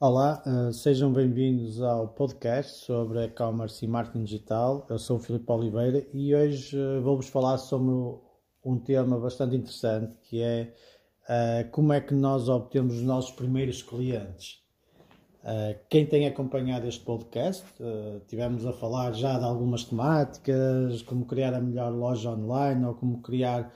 Olá, uh, sejam bem-vindos ao podcast sobre e-commerce e marketing digital. Eu sou o Filipe Oliveira e hoje uh, vou-vos falar sobre um tema bastante interessante que é uh, como é que nós obtemos os nossos primeiros clientes. quem tem acompanhado este podcast, tivemos a falar já de algumas temáticas, como criar a melhor loja online ou como criar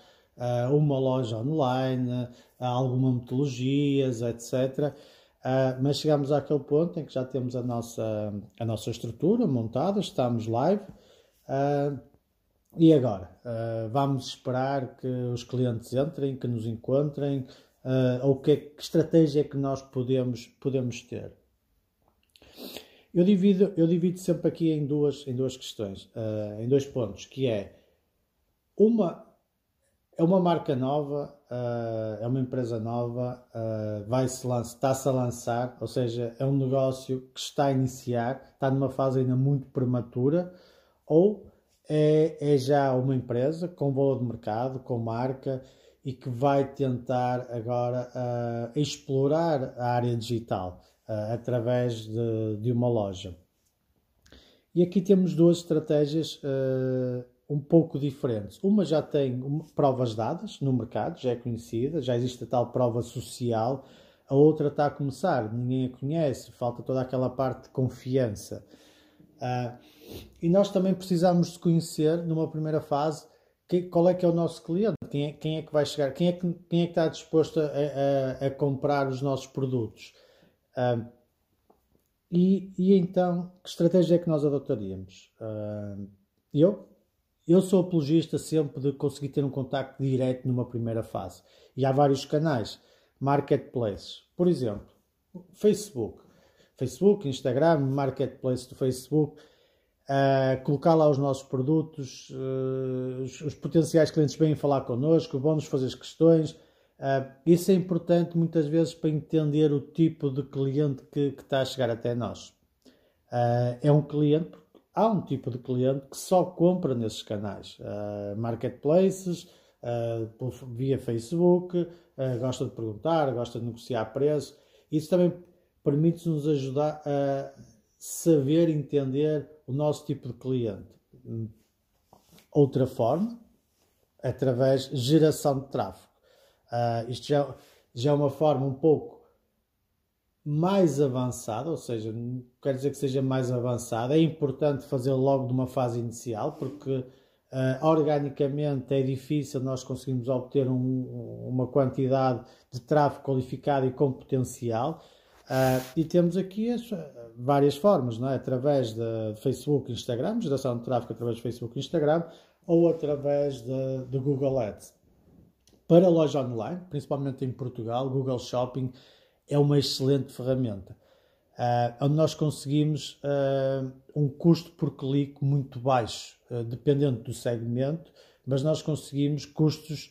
uma loja online, algumas metodologias, etc. Uh, mas chegamos àquele ponto em que já temos a nossa, a nossa estrutura montada, estamos live. Uh, e agora? Uh, vamos esperar que os clientes entrem, que nos encontrem, ou que, que, estratégia é que nós podemos, podemos ter? Eu divido, eu divido sempre aqui em duas, em duas questões, em dois pontos, que é uma é uma marca nova, uh, é uma empresa nova, uh, vai -se está-se a lançar, ou seja, é um negócio que está a iniciar, está numa fase ainda muito prematura, ou é, é já uma empresa com valor de mercado, com marca e que vai tentar agora uh, explorar a área digital através de, de, uma loja. E aqui temos duas estratégias um pouco diferentes. Uma já tem provas dadas no mercado, já é conhecida, já existe a tal prova social. A outra está a começar, ninguém a conhece, falta toda aquela parte de confiança. Uh, e nós também precisamos de conhecer, numa primeira fase, que, qual é que é o nosso cliente, quem é, quem é que vai chegar, quem é que, quem é que está disposto a, a, a comprar os nossos produtos. Uh, e, e, então, que estratégia é que nós adotaríamos? Uh, eu, eu sou apologista sempre de conseguir ter um contacto direto numa primeira fase. E há vários canais, marketplaces. Por exemplo, Facebook. Facebook, Instagram, marketplace do Facebook. Uh, colocar lá os nossos produtos, uh, os, os, potenciais clientes vêm falar connosco, vão-nos fazer as questões. Uh, isso é importante muitas vezes para entender o tipo de cliente que, que está a chegar até nós. é um cliente, há um tipo de cliente que só compra nesses canais, uh, marketplaces, uh, via Facebook, uh, gosta de perguntar, gosta de negociar preço. Isso também permite-nos ajudar a saber entender o nosso tipo de cliente. Outra forma, através de geração de tráfego. isto já, já é uma forma um pouco mais avançada, ou seja, não quer dizer que seja mais avançada, é importante fazer logo de uma fase inicial, porque uh, organicamente é difícil nós conseguirmos obter um, uma quantidade de tráfego qualificado e com potencial. Uh, e temos aqui as, várias formas, não é? através de Facebook Instagram, geração de tráfego através de Facebook e Instagram, ou através de, de Google Ads. Para loja online, principalmente em Portugal, Google Shopping é uma excelente ferramenta, uh, onde nós conseguimos uh, um custo por clique muito baixo, uh, dependendo do segmento, mas nós conseguimos custos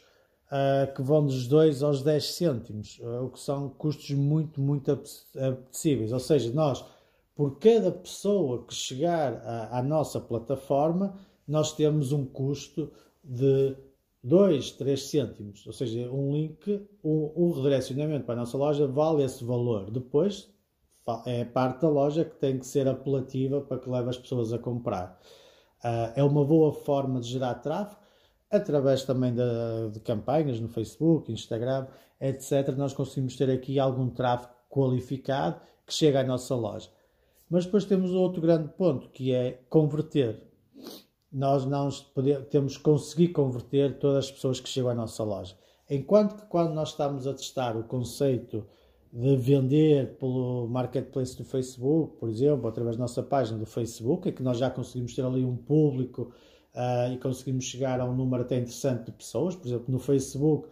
que vão dos 2 aos 10 cêntimos, o que são custos muito, muito apetecíveis. Ou seja, nós, por cada pessoa que chegar à, à nossa plataforma, nós temos um custo de 2, 3 cêntimos, ou seja, um link, um, redirecionamento para a nossa loja vale esse valor. Depois é parte da loja que tem que ser apelativa para que leve as pessoas a comprar. Uh, é uma boa forma de gerar tráfego, através também de, de campanhas no Facebook, Instagram, etc. Nós conseguimos ter aqui algum tráfego qualificado que chega à nossa loja. Mas depois temos outro grande ponto que é converter nós não podemos, temos que conseguir converter todas as pessoas que chegam à nossa loja. Enquanto que quando nós estamos a testar o conceito de vender pelo marketplace do Facebook, por exemplo, através da nossa página do Facebook, é que nós já conseguimos ter ali um público uh, e conseguimos chegar a um número até interessante de pessoas. Por exemplo, no Facebook,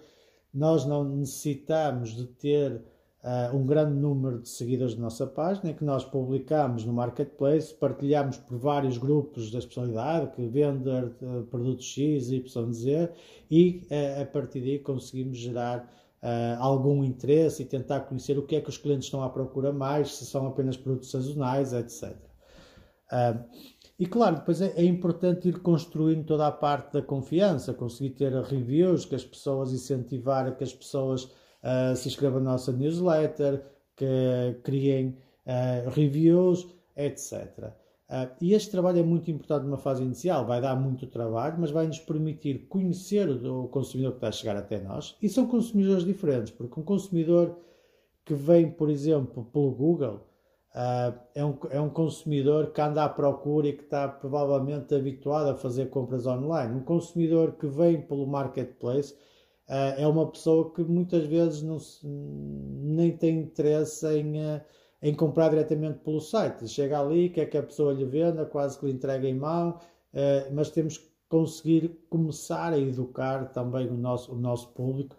nós não necessitamos de ter uh, um grande número de seguidores da nossa página, que nós publicamos no Marketplace, partilhamos por vários grupos da especialidade, que vende uh, produtos X, Y, Z, e uh, a partir daí conseguimos gerar algum interesse e tentar conhecer o que é que os clientes estão à procura mais, se são apenas produtos sazonais, etc. E claro, depois é, é, importante ir construindo toda a parte da confiança, conseguir ter reviews, que as pessoas incentivar que as pessoas uh, se inscrevam na nossa newsletter, que criem uh, reviews, etc. Uh, e este trabalho é muito importante numa fase inicial, vai dar muito trabalho, mas vai nos permitir conhecer o, consumidor que está a chegar até nós. E são consumidores diferentes, porque um consumidor que vem, por exemplo, pelo Google, Uh, é, um, é um consumidor que anda à procura e que está provavelmente habituado a fazer compras online. Um consumidor que vem pelo marketplace é uma pessoa que muitas vezes não se, nem tem interesse em, uh, em comprar diretamente pelo site. Chega ali, quer que a pessoa lhe venda, quase que lhe entregue em mão, mas temos que conseguir começar a educar também o nosso, o nosso público.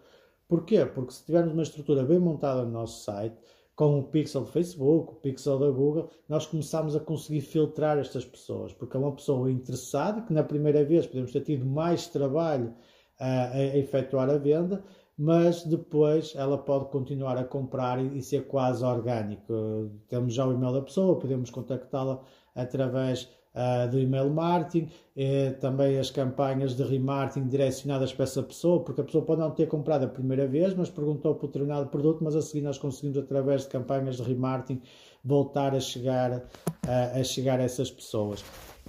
Porquê? Porque se tivermos uma estrutura bem montada no nosso site, com o pixel do Facebook, o pixel da Google, nós começamos a conseguir filtrar estas pessoas, porque é uma pessoa interessada, que na primeira vez podemos ter tido mais trabalho a, efetuar a venda, mas depois ela pode continuar a comprar e, e ser quase orgânico. Temos já o e-mail da pessoa, podemos contactá-la através uh, do email marketing, eh, também as campanhas de remarketing direcionadas para essa pessoa, porque a pessoa pode não ter comprado a primeira vez, mas perguntou por determinado produto, mas a seguir nós conseguimos, através de campanhas de remarketing, voltar a chegar, uh, a chegar a essas pessoas.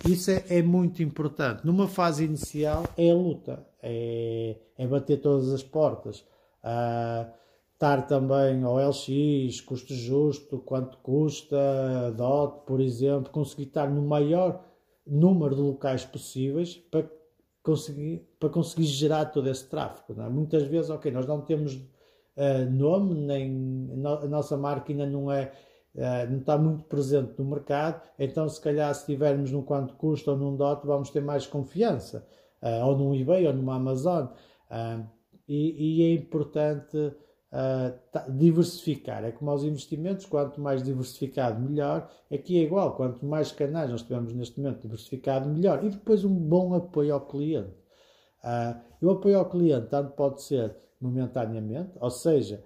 Isso é, é, muito importante. Numa fase inicial é a luta, é, é bater todas as portas. Uh, estar também ao LX, custo justo, quanto custa, DOT, por exemplo, conseguir estar no maior número de locais possíveis para conseguir, para conseguir gerar todo esse tráfego. É? Muitas vezes, ok, nós não temos uh, nome, nem a nossa marca ainda não é não está muito presente no mercado, então se calhar se estivermos num quanto custa ou num DOT vamos ter mais confiança, uh, ou num eBay ou numa Amazon. Uh, e, e, é importante diversificar. É como aos investimentos, quanto mais diversificado, melhor. Aqui é igual, quanto mais canais nós tivermos neste momento diversificado, melhor. E depois um bom apoio ao cliente. Uh, o apoio ao cliente tanto pode ser momentaneamente, ou seja,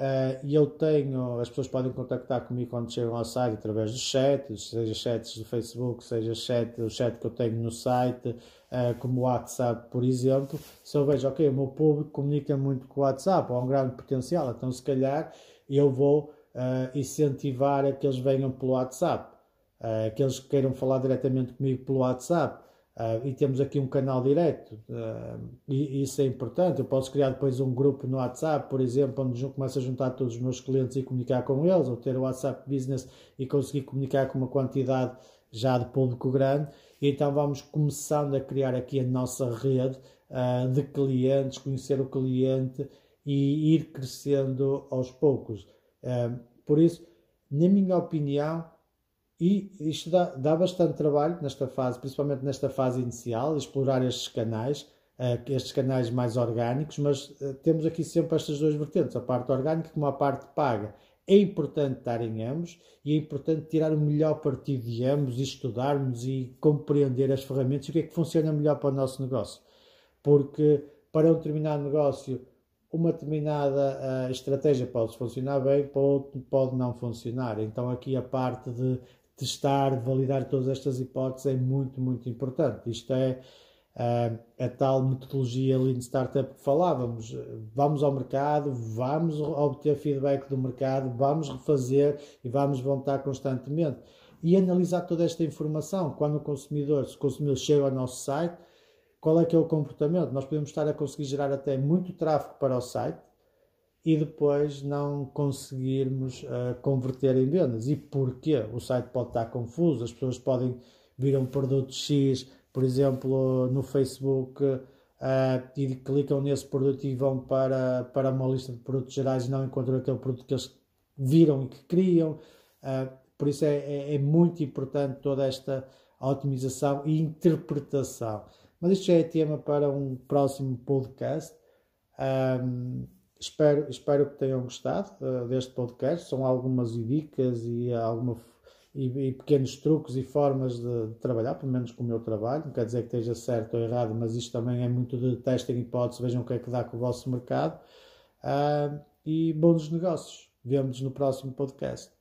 Uh, e eu tenho, as pessoas podem contactar comigo quando chegam ao site através dos chats, seja chats do Facebook, seja chat, o chat que eu tenho no site, uh, como o WhatsApp, por exemplo. Se eu vejo, ok, o meu público comunica muito com o WhatsApp, há um grande potencial, então se calhar eu vou uh, incentivar a que eles venham pelo WhatsApp, uh, que eles queiram falar diretamente comigo pelo WhatsApp. Uh, e temos aqui um canal direto, uh, e, isso é importante. Eu posso criar depois um grupo no WhatsApp, por exemplo, onde começo a juntar todos os meus clientes e comunicar com eles, ou ter o WhatsApp Business e conseguir comunicar com uma quantidade já de público grande. E então vamos começando a criar aqui a nossa rede uh, de clientes, conhecer o cliente e ir crescendo aos poucos. por isso, na minha opinião, e isto dá, dá bastante trabalho nesta fase, principalmente nesta fase inicial, explorar estes canais, uh, estes canais mais orgânicos, mas uh, temos aqui sempre estas duas vertentes, a parte orgânica como a parte paga. É importante estar em ambos e é importante tirar o melhor partido de ambos e estudarmos e compreender as ferramentas e o que é que funciona melhor para o nosso negócio. Porque para um determinado negócio uma determinada uh, estratégia pode funcionar bem, para outro pode não funcionar. Então aqui a parte de testar, validar todas estas hipóteses é muito, muito importante. Isto é uh, a tal metodologia Lean Startup que falávamos. Vamos ao mercado, vamos obter feedback do mercado, vamos refazer e vamos voltar constantemente. E analisar toda esta informação. Quando o consumidor, se o consumidor chega ao nosso site, qual é que é o comportamento? Nós podemos estar a conseguir gerar até muito tráfego para o site, e depois não conseguirmos uh, converter em vendas. E porquê? O site pode estar confuso, as pessoas podem vir um produto X, por exemplo, no Facebook, uh, e clicam nesse produto e vão para, para uma lista de produtos gerais e não encontram aquele produto que eles viram e que queriam. Uh, por isso é, é, é, muito importante toda esta otimização e interpretação. Mas isto já é tema para um próximo podcast. Um, Espero, espero que tenham gostado uh, deste podcast. São algumas dicas e, alguma, e, e, pequenos truques e formas de, de, trabalhar, pelo menos com o meu trabalho. Não quer dizer que esteja certo ou errado, mas isto também é muito de testem hipóteses. Vejam o que é que dá com o vosso mercado. Uh, e bons negócios. Vemo-nos no próximo podcast.